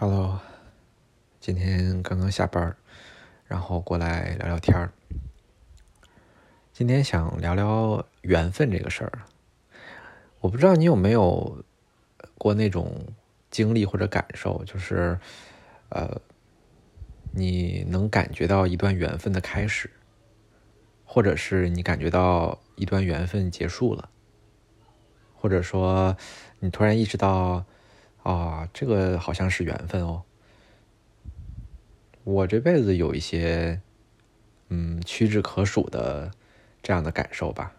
Hello，今天刚刚下班，然后过来聊聊天儿。今天想聊聊缘分这个事儿。我不知道你有没有过那种经历或者感受，就是呃，你能感觉到一段缘分的开始，或者是你感觉到一段缘分结束了，或者说你突然意识到。啊，这个好像是缘分哦。我这辈子有一些，嗯，屈指可数的这样的感受吧。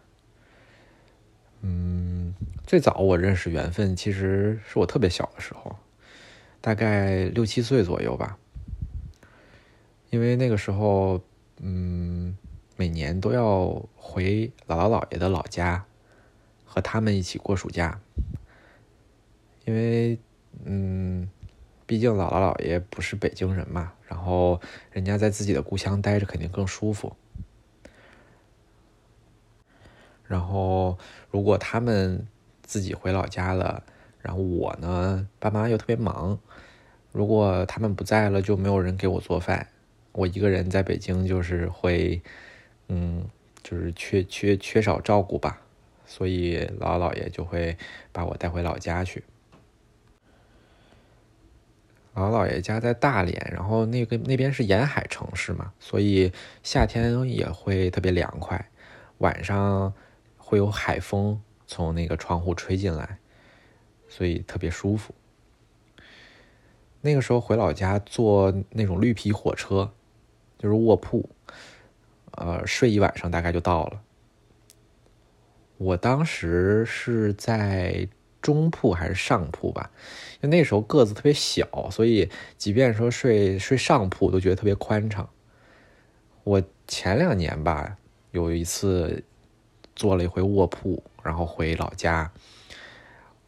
嗯，最早我认识缘分，其实是我特别小的时候，大概六七岁左右吧。因为那个时候，嗯，每年都要回姥姥姥爷的老家，和他们一起过暑假，因为。嗯，毕竟姥姥姥爷不是北京人嘛，然后人家在自己的故乡待着肯定更舒服。然后如果他们自己回老家了，然后我呢，爸妈又特别忙，如果他们不在了，就没有人给我做饭，我一个人在北京就是会，嗯，就是缺缺缺少照顾吧，所以姥姥姥爷就会把我带回老家去。姥姥爷家在大连，然后那个那边是沿海城市嘛，所以夏天也会特别凉快，晚上会有海风从那个窗户吹进来，所以特别舒服。那个时候回老家坐那种绿皮火车，就是卧铺，呃，睡一晚上大概就到了。我当时是在。中铺还是上铺吧，就那时候个子特别小，所以即便说睡睡上铺都觉得特别宽敞。我前两年吧，有一次坐了一回卧铺，然后回老家，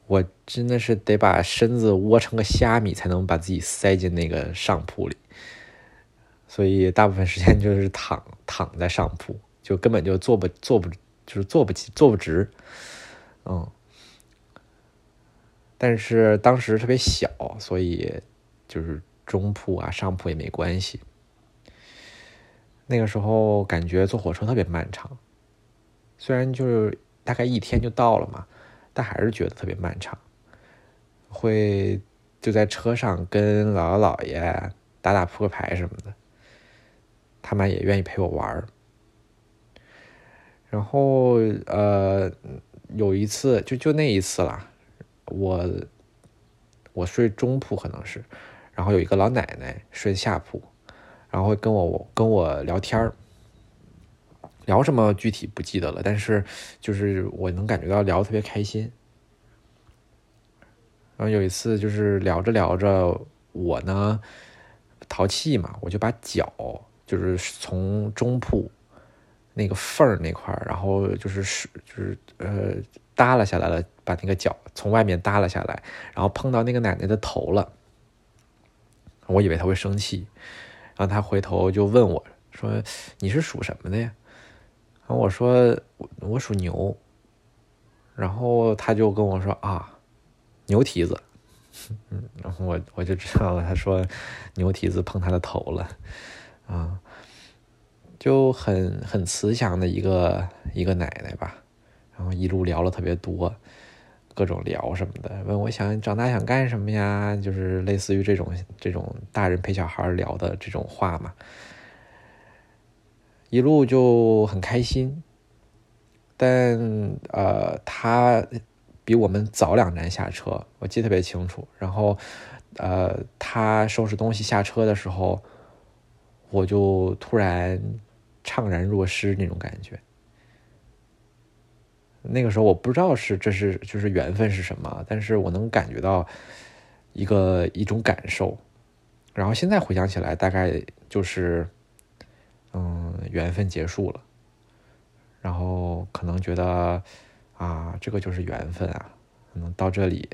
我真的是得把身子窝成个虾米才能把自己塞进那个上铺里，所以大部分时间就是躺躺在上铺，就根本就坐不坐不就是坐不起坐不直，嗯。但是当时特别小，所以就是中铺啊、上铺也没关系。那个时候感觉坐火车特别漫长，虽然就是大概一天就到了嘛，但还是觉得特别漫长。会就在车上跟姥姥姥爷打打扑克牌什么的，他们也愿意陪我玩然后呃，有一次就就那一次啦。我我睡中铺可能是，然后有一个老奶奶睡下铺，然后会跟我跟我聊天儿，聊什么具体不记得了，但是就是我能感觉到聊特别开心。然后有一次就是聊着聊着，我呢淘气嘛，我就把脚就是从中铺那个缝儿那块儿，然后就是是就是呃。耷拉下来了，把那个脚从外面耷拉下来，然后碰到那个奶奶的头了。我以为他会生气，然后他回头就问我说：“你是属什么的呀？”然后我说：“我属牛。”然后他就跟我说：“啊，牛蹄子。”嗯，然后我我就知道了，他说牛蹄子碰他的头了，啊，就很很慈祥的一个一个奶奶吧。然后一路聊了特别多，各种聊什么的，问我想长大想干什么呀？就是类似于这种这种大人陪小孩聊的这种话嘛。一路就很开心，但呃，他比我们早两站下车，我记得特别清楚。然后呃，他收拾东西下车的时候，我就突然怅然若失那种感觉。那个时候我不知道是这是就是缘分是什么，但是我能感觉到一个一种感受，然后现在回想起来，大概就是嗯缘分结束了，然后可能觉得啊这个就是缘分啊，可能到这里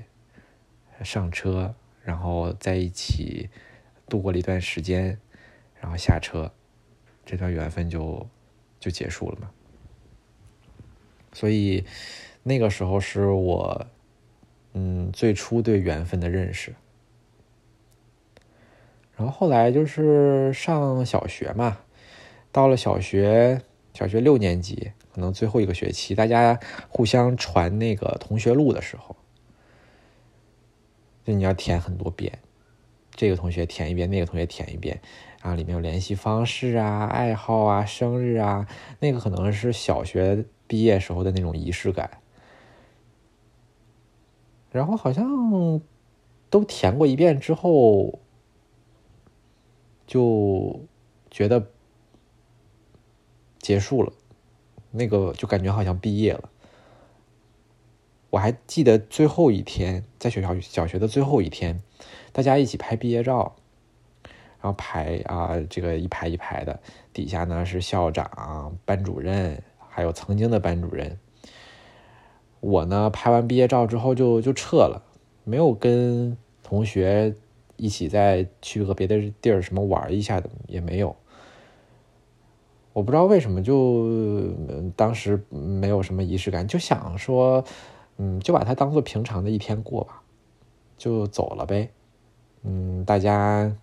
上车，然后在一起度过了一段时间，然后下车，这段缘分就就结束了嘛。所以，那个时候是我，嗯，最初对缘分的认识。然后后来就是上小学嘛，到了小学，小学六年级，可能最后一个学期，大家互相传那个同学录的时候，就你要填很多遍，这个同学填一遍，那个同学填一遍，然后里面有联系方式啊、爱好啊、生日啊，那个可能是小学毕业时候的那种仪式感。然后好像都填过一遍之后。就觉得结束了，那个就感觉好像毕业了。我还记得最后一天，在学校小学的最后一天，大家一起拍毕业照，然后排啊，这个一排一排的，底下呢是校长、班主任，还有曾经的班主任。我呢拍完毕业照之后就就撤了，没有跟同学。一起再去和别的地儿什么玩一下的也没有，我不知道为什么就当时没有什么仪式感，就想说，嗯，就把它当做平常的一天过吧，就走了呗，嗯，大家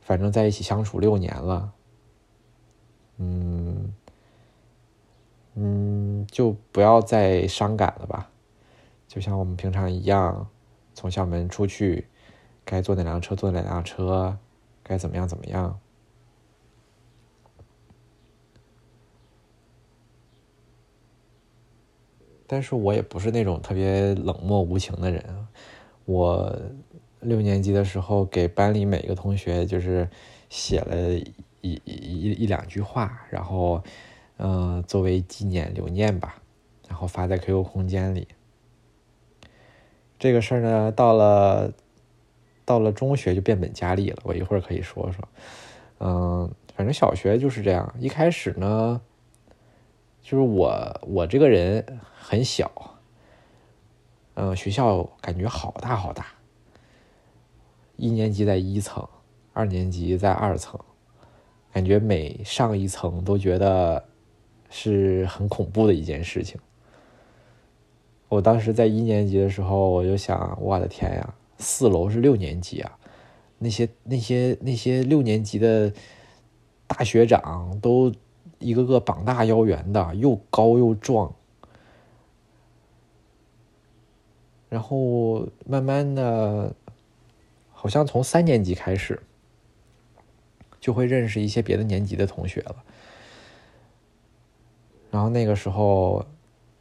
反正在一起相处六年了，嗯嗯，就不要再伤感了吧，就像我们平常一样，从校门出去。该坐哪辆车坐哪辆车，该怎么样怎么样。但是我也不是那种特别冷漠无情的人。我六年级的时候给班里每个同学就是写了一一一两句话，然后嗯作为纪念留念吧，然后发在 QQ 空间里。这个事儿呢，到了。到了中学就变本加厉了，我一会儿可以说说。嗯，反正小学就是这样。一开始呢，就是我我这个人很小，嗯，学校感觉好大好大。一年级在一层，二年级在二层，感觉每上一层都觉得是很恐怖的一件事情。我当时在一年级的时候，我就想，我的天呀！四楼是六年级啊，那些那些那些六年级的大学长都一个个膀大腰圆的，又高又壮。然后慢慢的，好像从三年级开始，就会认识一些别的年级的同学了。然后那个时候，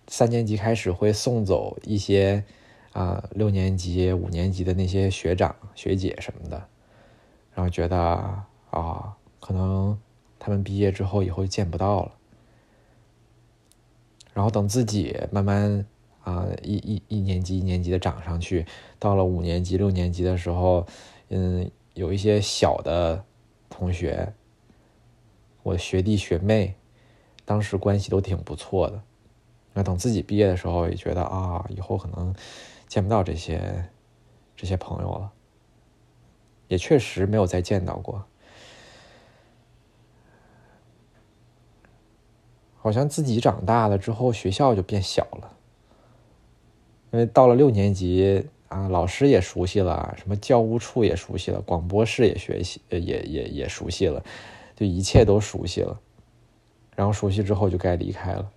三年级开始会送走一些。啊，六年级、五年级的那些学长学姐什么的，然后觉得啊，可能他们毕业之后以后见不到了。然后等自己慢慢啊，一一一年级一年级的涨上去，到了五年级、六年级的时候，嗯，有一些小的同学，我学弟学妹，当时关系都挺不错的。那等自己毕业的时候，也觉得啊，以后可能。见不到这些这些朋友了，也确实没有再见到过。好像自己长大了之后，学校就变小了，因为到了六年级啊，老师也熟悉了，什么教务处也熟悉了，广播室也学习，也也也熟悉了，就一切都熟悉了。然后熟悉之后，就该离开了。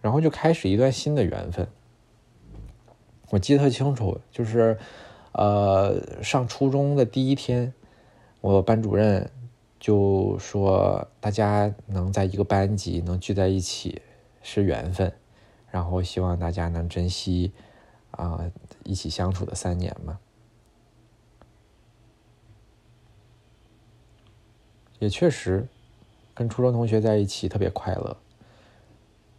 然后就开始一段新的缘分。我记得特清楚，就是，呃，上初中的第一天，我班主任就说，大家能在一个班级能聚在一起是缘分，然后希望大家能珍惜啊一起相处的三年嘛。也确实，跟初中同学在一起特别快乐。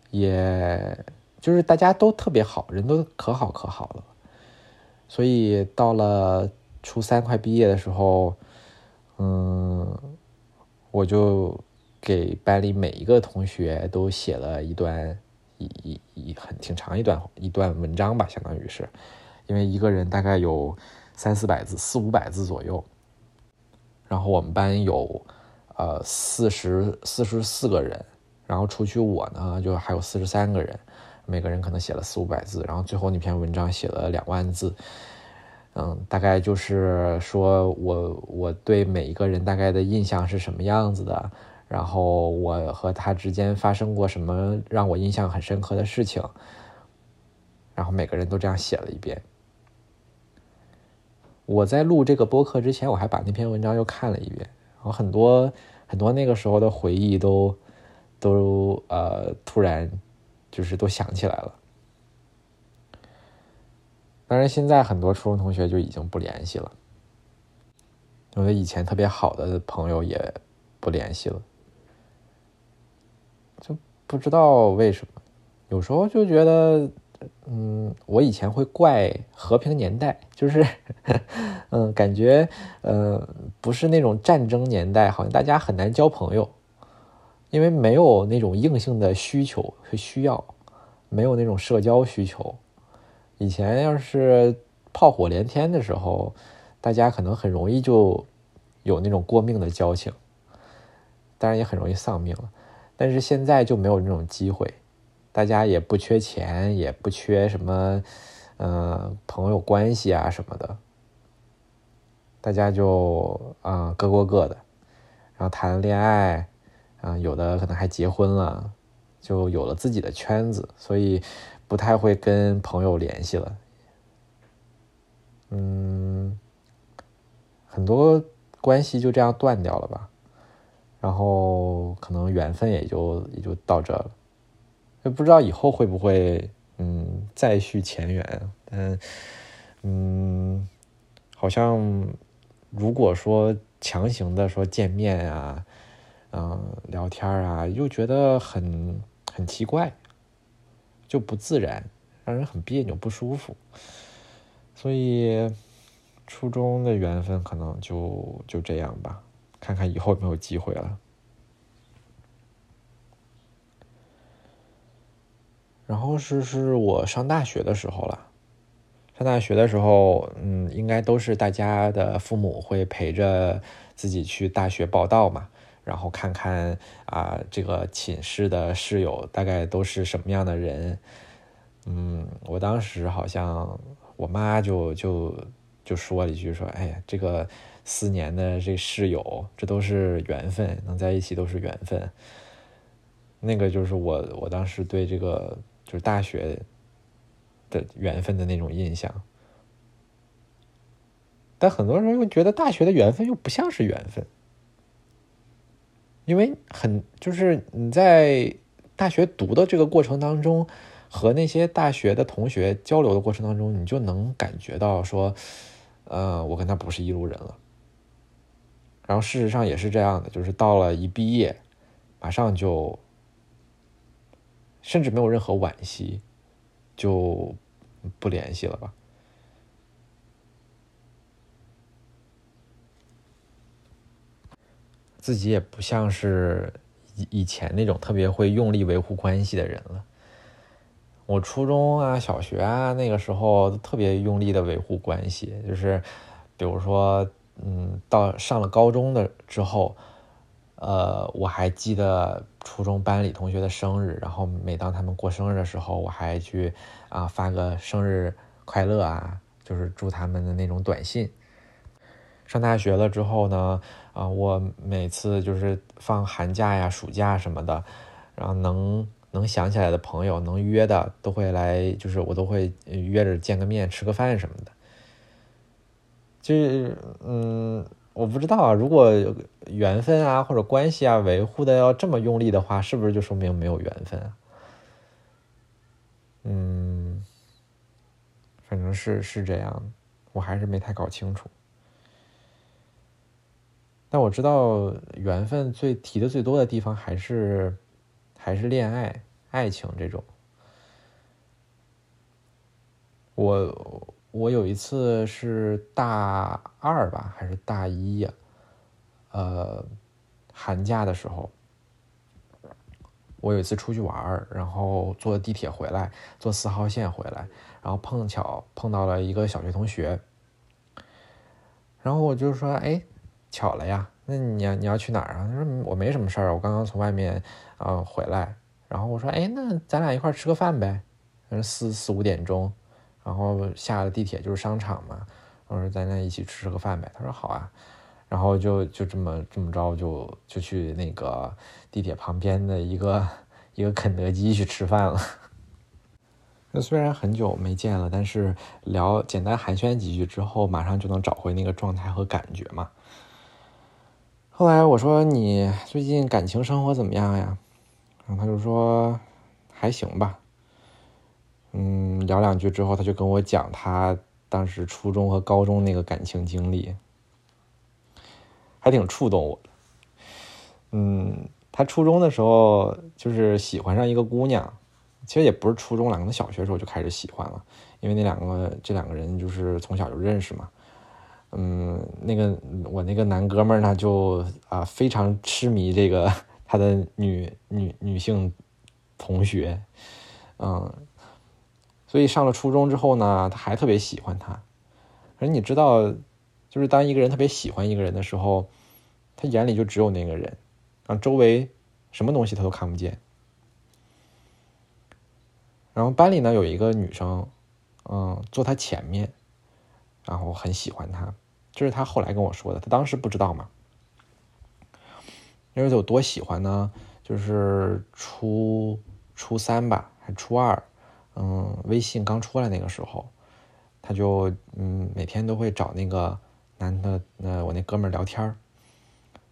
也就是大家都特别好，人都可好可好了，所以到了初三快毕业的时候，嗯，我就给班里每一个同学都写了一段一一一很挺长一段一段文章吧，相当于是，因为一个人大概有三四百字，四五百字左右，然后我们班有呃四十四十四个人。然后除去我呢，就还有四十三个人，每个人可能写了四五百字，然后最后那篇文章写了两万字。嗯，大概就是说我我对每一个人大概的印象是什么样子的，然后我和他之间发生过什么让我印象很深刻的事情，然后每个人都这样写了一遍。我在录这个播客之前，我还把那篇文章又看了一遍，后很多很多那个时候的回忆都都呃突然就是都想起来了。当然，现在很多初中同学就已经不联系了，有的以前特别好的朋友也不联系了，就不知道为什么。有时候就觉得，嗯，我以前会怪和平年代，就是，嗯，感觉，呃，不是那种战争年代，好像大家很难交朋友，因为没有那种硬性的需求和需要，没有那种社交需求。以前要是炮火连天的时候，大家可能很容易就有那种过命的交情，当然也很容易丧命了。但是现在就没有那种机会，大家也不缺钱，也不缺什么，嗯，朋友关系啊什么的，大家就啊各过各的，然后谈恋爱，啊有的可能还结婚了，就有了自己的圈子，所以。不太会跟朋友联系了，嗯，很多关系就这样断掉了吧，然后可能缘分也就也就到这了，也不知道以后会不会嗯再续前缘，嗯嗯，好像如果说强行的说见面啊，嗯聊天啊，又觉得很很奇怪。就不自然，让人很别扭、不舒服。所以，初中的缘分可能就就这样吧，看看以后有没有机会了。然后是是我上大学的时候了，上大学的时候，嗯，应该都是大家的父母会陪着自己去大学报道嘛。然后看看啊，这个寝室的室友大概都是什么样的人？嗯，我当时好像我妈就就就说了一句说：“哎呀，这个四年的这室友，这都是缘分，能在一起都是缘分。”那个就是我我当时对这个就是大学的缘分的那种印象。但很多人又觉得大学的缘分又不像是缘分。因为很就是你在大学读的这个过程当中，和那些大学的同学交流的过程当中，你就能感觉到说，呃，我跟他不是一路人了。然后事实上也是这样的，就是到了一毕业，马上就，甚至没有任何惋惜，就不联系了吧。自己也不像是以以前那种特别会用力维护关系的人了。我初中啊、小学啊那个时候特别用力的维护关系，就是比如说，嗯，到上了高中的之后，呃，我还记得初中班里同学的生日，然后每当他们过生日的时候，我还去啊发个生日快乐啊，就是祝他们的那种短信。上大学了之后呢，啊，我每次就是放寒假呀、暑假什么的，然后能能想起来的朋友，能约的都会来，就是我都会约着见个面、吃个饭什么的。就是，嗯，我不知道啊，如果缘分啊或者关系啊维护的要这么用力的话，是不是就说明没有缘分啊？嗯，反正是是这样，我还是没太搞清楚。但我知道缘分最提的最多的地方还是还是恋爱、爱情这种。我我有一次是大二吧，还是大一呀？呃，寒假的时候，我有一次出去玩然后坐地铁回来，坐四号线回来，然后碰巧碰到了一个小学同学，然后我就说：“哎。”巧了呀，那你你要去哪儿啊？他说我没什么事儿，我刚刚从外面啊回来。然后我说，哎，那咱俩一块儿吃个饭呗。四四五点钟，然后下了地铁就是商场嘛，我说咱俩一起吃个饭呗，他说好啊，然后就就这么这么着就就去那个地铁旁边的一个一个肯德基去吃饭了。那虽然很久没见了，但是聊简单寒暄几句之后，马上就能找回那个状态和感觉嘛。后来我说你最近感情生活怎么样呀？然后他就说还行吧。嗯，聊两句之后，他就跟我讲他当时初中和高中那个感情经历，还挺触动我的。嗯，他初中的时候就是喜欢上一个姑娘，其实也不是初中了，可能小学时候就开始喜欢了，因为那两个这两个人就是从小就认识嘛。嗯，那个我那个男哥们儿呢，就啊非常痴迷这个他的女女女性同学，嗯，所以上了初中之后呢，他还特别喜欢他。而你知道，就是当一个人特别喜欢一个人的时候，他眼里就只有那个人，然后周围什么东西他都看不见。然后班里呢有一个女生，嗯，坐他前面。然后很喜欢他，这是他后来跟我说的，他当时不知道嘛。因为有多喜欢呢？就是初初三吧，还初二，嗯，微信刚出来那个时候，他就嗯每天都会找那个男的，那我那哥们儿聊天儿，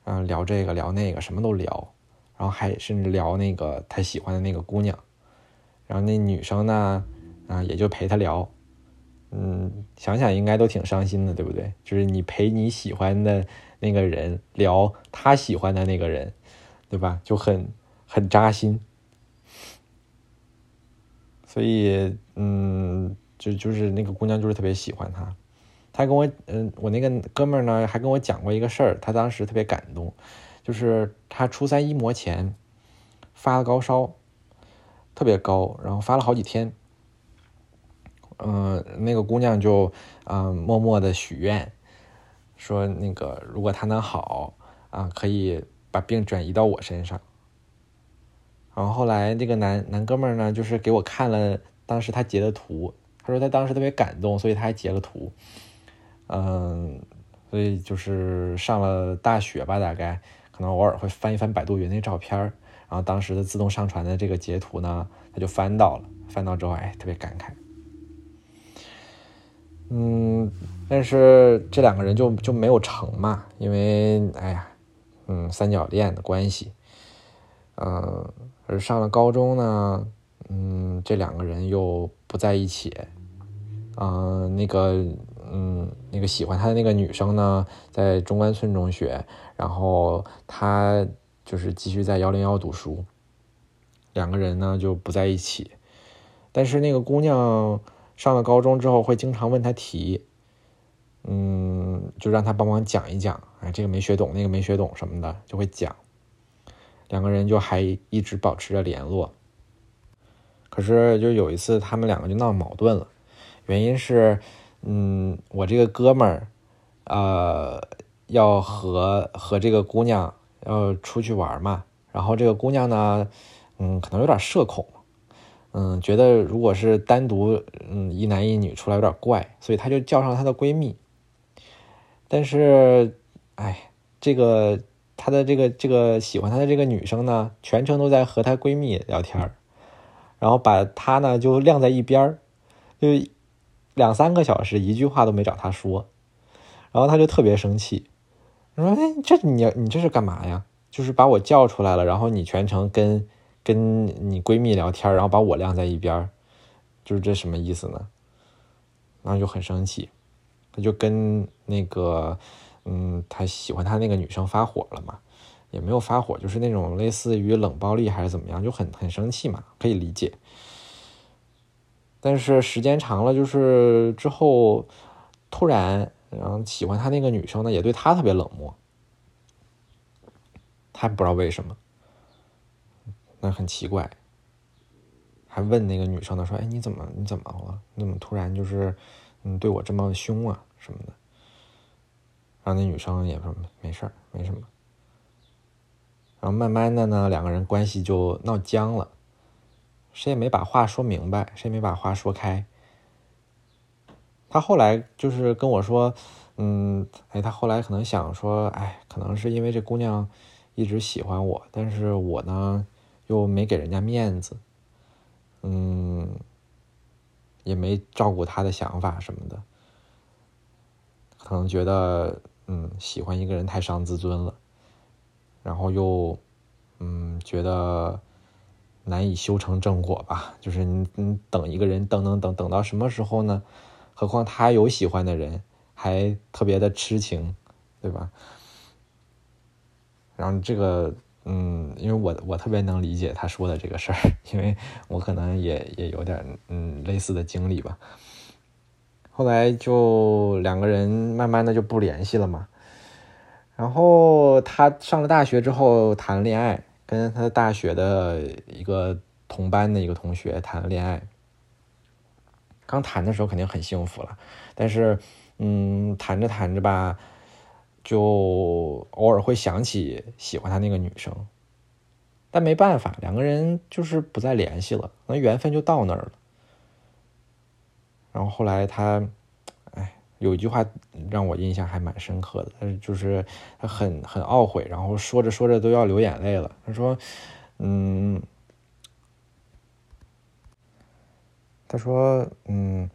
嗯，聊这个聊那个，什么都聊，然后还甚至聊那个他喜欢的那个姑娘，然后那女生呢，啊，也就陪他聊。嗯，想想应该都挺伤心的，对不对？就是你陪你喜欢的那个人聊他喜欢的那个人，对吧？就很很扎心。所以，嗯，就就是那个姑娘就是特别喜欢他。他跟我，嗯，我那个哥们儿呢还跟我讲过一个事儿，他当时特别感动，就是他初三一模前发了高烧，特别高，然后发了好几天。嗯，那个姑娘就嗯默默的许愿，说那个如果她能好啊，可以把病转移到我身上。然后后来这个男男哥们儿呢，就是给我看了当时他截的图，他说他当时特别感动，所以他还截了图。嗯，所以就是上了大学吧，大概可能偶尔会翻一翻百度云那照片然后当时的自动上传的这个截图呢，他就翻到了，翻到之后哎，特别感慨。嗯，但是这两个人就就没有成嘛，因为哎呀，嗯，三角恋的关系，嗯，而上了高中呢，嗯，这两个人又不在一起，嗯，那个，嗯，那个喜欢他的那个女生呢，在中关村中学，然后他就是继续在幺零幺读书，两个人呢就不在一起，但是那个姑娘。上了高中之后，会经常问他题，嗯，就让他帮忙讲一讲，哎，这个没学懂，那个没学懂什么的，就会讲。两个人就还一直保持着联络。可是就有一次，他们两个就闹矛盾了，原因是，嗯，我这个哥们儿，呃，要和和这个姑娘要出去玩嘛，然后这个姑娘呢，嗯，可能有点社恐。嗯，觉得如果是单独，嗯，一男一女出来有点怪，所以她就叫上她的闺蜜。但是，哎，这个她的这个这个喜欢她的这个女生呢，全程都在和她闺蜜聊天儿然后把她呢就晾在一边儿就两三个小时一句话都没找她说，然后她就特别生气，说：“哎，这你你这是干嘛呀？就是把我叫出来了，然后你全程跟。”跟你闺蜜聊天儿，然后把我晾在一边儿就是这什么意思呢？然后就很生气，他就跟那个，嗯，他喜欢他那个女生发火了嘛，也没有发火，就是那种类似于冷暴力还是怎么样，就很很生气嘛，可以理解。但是时间长了，就是之后突然，然后喜欢他那个女生呢，也对他特别冷漠，他不知道为什么。那很奇怪，还问那个女生呢，说：“哎，你怎么你怎么了？你怎么突然就是嗯对我这么凶啊什么的？”然后那女生也说：“没事儿，没什么。”然后慢慢的呢，两个人关系就闹僵了，谁也没把话说明白，谁也没把话说开。他后来就是跟我说，嗯，哎，他后来可能想说，哎，可能是因为这姑娘一直喜欢我，但是我呢又没给人家面子，嗯，也没照顾她的想法什么的，可能觉得，嗯，喜欢一个人太伤自尊了，然后又，嗯，觉得难以修成正果吧，就是你你等一个人等等等等到什么时候呢？何况他有喜欢的人，还特别的痴情，对吧？然后这个，嗯，因为我我特别能理解他说的这个事儿，因为我可能也也有点嗯类似的经历吧。后来就两个人慢慢的就不联系了嘛。然后他上了大学之后谈恋爱，跟他大学的一个同班的一个同学谈了恋爱。刚谈的时候肯定很幸福了，但是，嗯，谈着谈着吧，就偶尔会想起喜欢他那个女生，但没办法，两个人就是不再联系了，那缘分就到那儿了。然后后来他，哎，有一句话让我印象还蛮深刻的，但是就是他很很懊悔，然后说着说着都要流眼泪了。他说，嗯。他说：“嗯，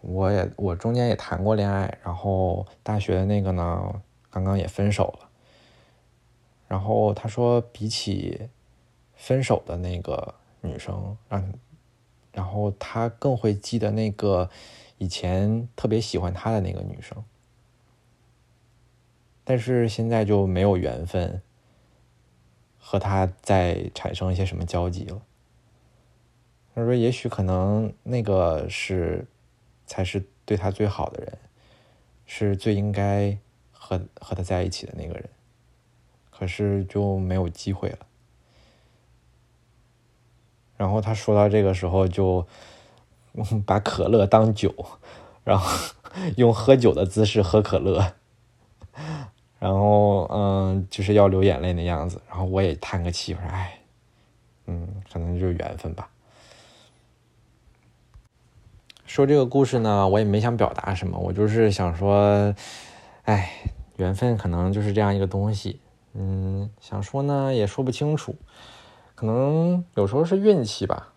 我也我中间也谈过恋爱，然后大学的那个呢，刚刚也分手了。然后他说，比起分手的那个女生，让然后他更会记得那个以前特别喜欢他的那个女生，但是现在就没有缘分和他再产生一些什么交集了。”他说：“也许可能那个是，才是对他最好的人，是最应该和和他在一起的那个人，可是就没有机会了。”然后他说到这个时候，就把可乐当酒，然后用喝酒的姿势喝可乐，然后嗯，就是要流眼泪的样子。然后我也叹个气，我说：“哎，嗯，可能就是缘分吧。”说这个故事呢，我也没想表达什么，我就是想说，哎，缘分可能就是这样一个东西，嗯，想说呢也说不清楚，可能有时候是运气吧，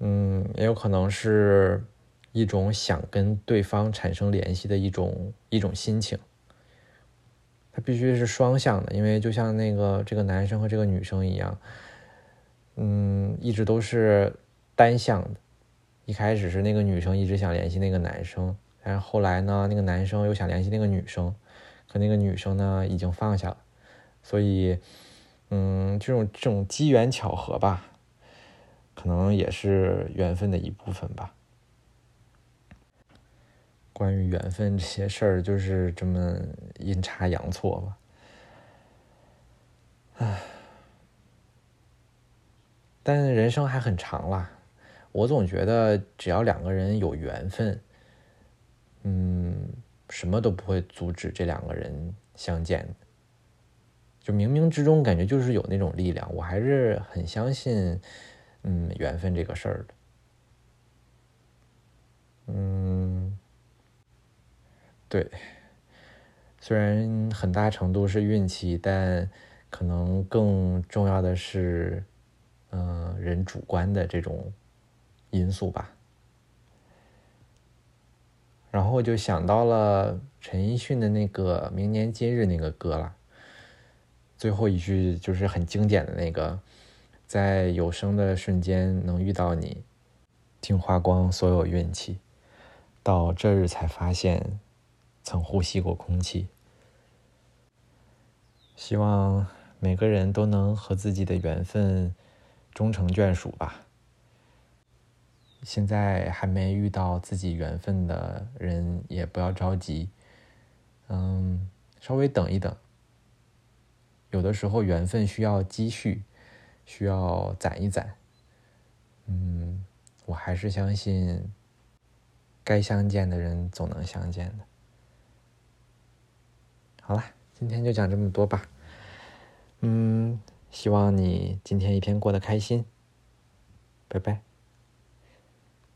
嗯，也有可能是一种想跟对方产生联系的一种一种心情，它必须是双向的，因为就像那个这个男生和这个女生一样，嗯，一直都是单向的。一开始是那个女生一直想联系那个男生，但是后来呢，那个男生又想联系那个女生，可那个女生呢已经放下了，所以，嗯，这种这种机缘巧合吧，可能也是缘分的一部分吧。关于缘分这些事儿，就是这么阴差阳错吧。唉，但人生还很长啦。我总觉得，只要两个人有缘分，嗯，什么都不会阻止这两个人相见。就冥冥之中，感觉就是有那种力量，我还是很相信，嗯，缘分这个事儿的。嗯，对，虽然很大程度是运气，但可能更重要的是，嗯，人主观的这种。因素吧，然后就想到了陈奕迅的那个《明年今日》那个歌了，最后一句就是很经典的那个，在有生的瞬间能遇到你，竟花光所有运气，到这日才发现，曾呼吸过空气。希望每个人都能和自己的缘分终成眷属吧。现在还没遇到自己缘分的人，也不要着急，嗯，稍微等一等。有的时候缘分需要积蓄，需要攒一攒。嗯，我还是相信，该相见的人总能相见的。好了，今天就讲这么多吧。嗯，希望你今天一天过得开心。拜拜。